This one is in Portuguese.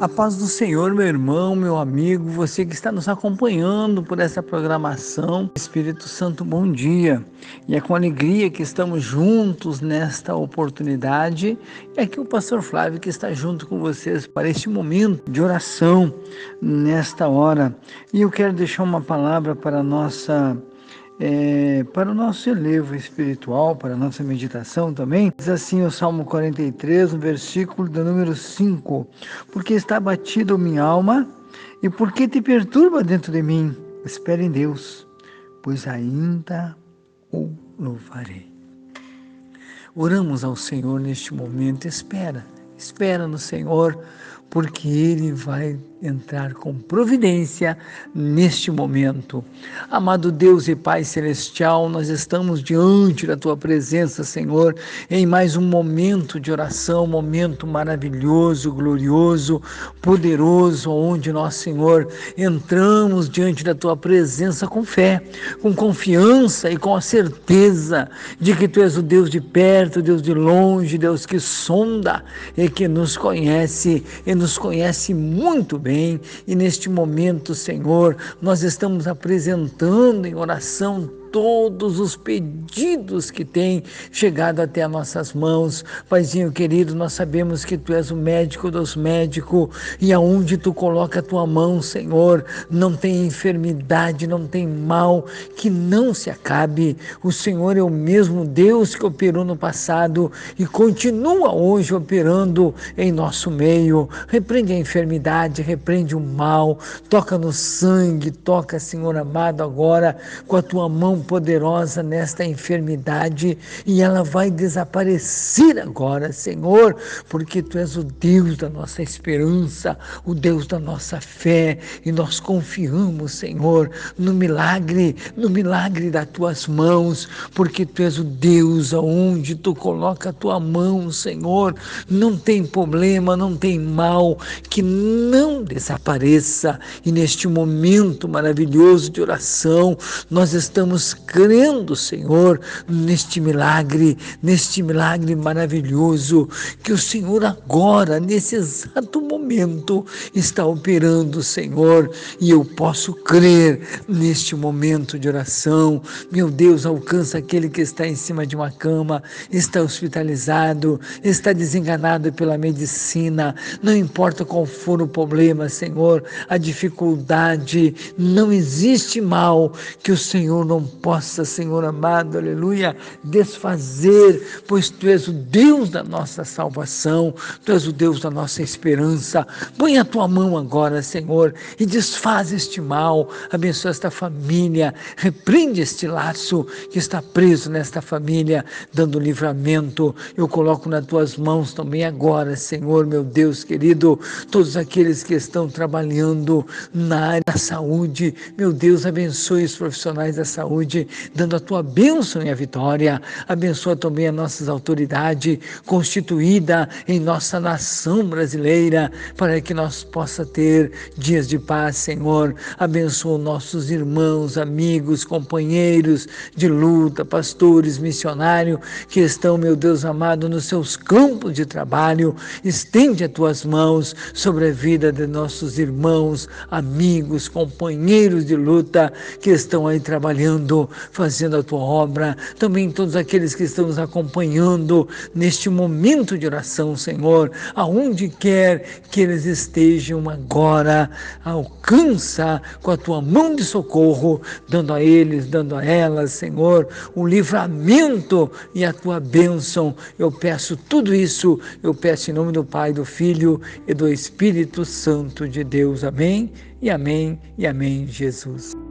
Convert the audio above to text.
A paz do Senhor, meu irmão, meu amigo, você que está nos acompanhando por essa programação. Espírito Santo, bom dia. E é com alegria que estamos juntos nesta oportunidade. E aqui o pastor Flávio que está junto com vocês para este momento de oração nesta hora. E eu quero deixar uma palavra para a nossa é, para o nosso elevo espiritual, para a nossa meditação também, diz assim o Salmo 43, no versículo do número 5: Porque está batido minha alma, e porque te perturba dentro de mim? Espere em Deus, pois ainda o louvarei. Oramos ao Senhor neste momento, espera, espera no Senhor, porque Ele vai entrar com providência neste momento. Amado Deus e Pai Celestial, nós estamos diante da Tua presença, Senhor, em mais um momento de oração, momento maravilhoso, glorioso, poderoso, onde nós, Senhor, entramos diante da Tua presença com fé, com confiança e com a certeza de que Tu és o Deus de perto, Deus de longe, Deus que sonda e que nos conhece e nos conhece muito bem. E neste momento, Senhor, nós estamos apresentando em oração todos os pedidos que têm chegado até as nossas mãos. Paizinho querido, nós sabemos que Tu és o médico dos médicos e aonde Tu coloca a Tua mão, Senhor, não tem enfermidade, não tem mal que não se acabe. O Senhor é o mesmo Deus que operou no passado e continua hoje operando em nosso meio. Repreende a enfermidade, repreende o mal, toca no sangue, toca, Senhor amado, agora com a Tua mão poderosa nesta enfermidade e ela vai desaparecer agora, Senhor, porque Tu és o Deus da nossa esperança, o Deus da nossa fé e nós confiamos, Senhor, no milagre, no milagre das Tuas mãos, porque Tu és o Deus aonde Tu coloca a Tua mão, Senhor, não tem problema, não tem mal que não desapareça. E neste momento maravilhoso de oração nós estamos crendo, Senhor, neste milagre, neste milagre maravilhoso que o Senhor agora, nesse exato momento, está operando, Senhor, e eu posso crer neste momento de oração. Meu Deus, alcança aquele que está em cima de uma cama, está hospitalizado, está desenganado pela medicina, não importa qual for o problema, Senhor, a dificuldade, não existe mal que o Senhor não possa, Senhor amado, aleluia, desfazer, pois Tu és o Deus da nossa salvação, Tu és o Deus da nossa esperança. Põe a Tua mão agora, Senhor, e desfaz este mal, abençoa esta família, repreende este laço que está preso nesta família, dando livramento. Eu coloco nas Tuas mãos também agora, Senhor, meu Deus querido, todos aqueles que estão trabalhando na área da saúde, meu Deus, abençoe os profissionais da saúde saúde, dando a tua bênção e a vitória. Abençoa também as nossas autoridades constituída em nossa nação brasileira, para que nós possa ter dias de paz, Senhor. Abençoa nossos irmãos, amigos, companheiros de luta, pastores, missionários que estão, meu Deus amado, nos seus campos de trabalho. Estende as tuas mãos sobre a vida de nossos irmãos, amigos, companheiros de luta que estão aí fazendo a tua obra, também todos aqueles que estão nos acompanhando neste momento de oração, Senhor, aonde quer que eles estejam agora, alcança com a tua mão de socorro, dando a eles, dando a elas, Senhor, o livramento e a tua bênção. Eu peço tudo isso, eu peço em nome do Pai, do Filho e do Espírito Santo de Deus. Amém. E amém, e amém, Jesus.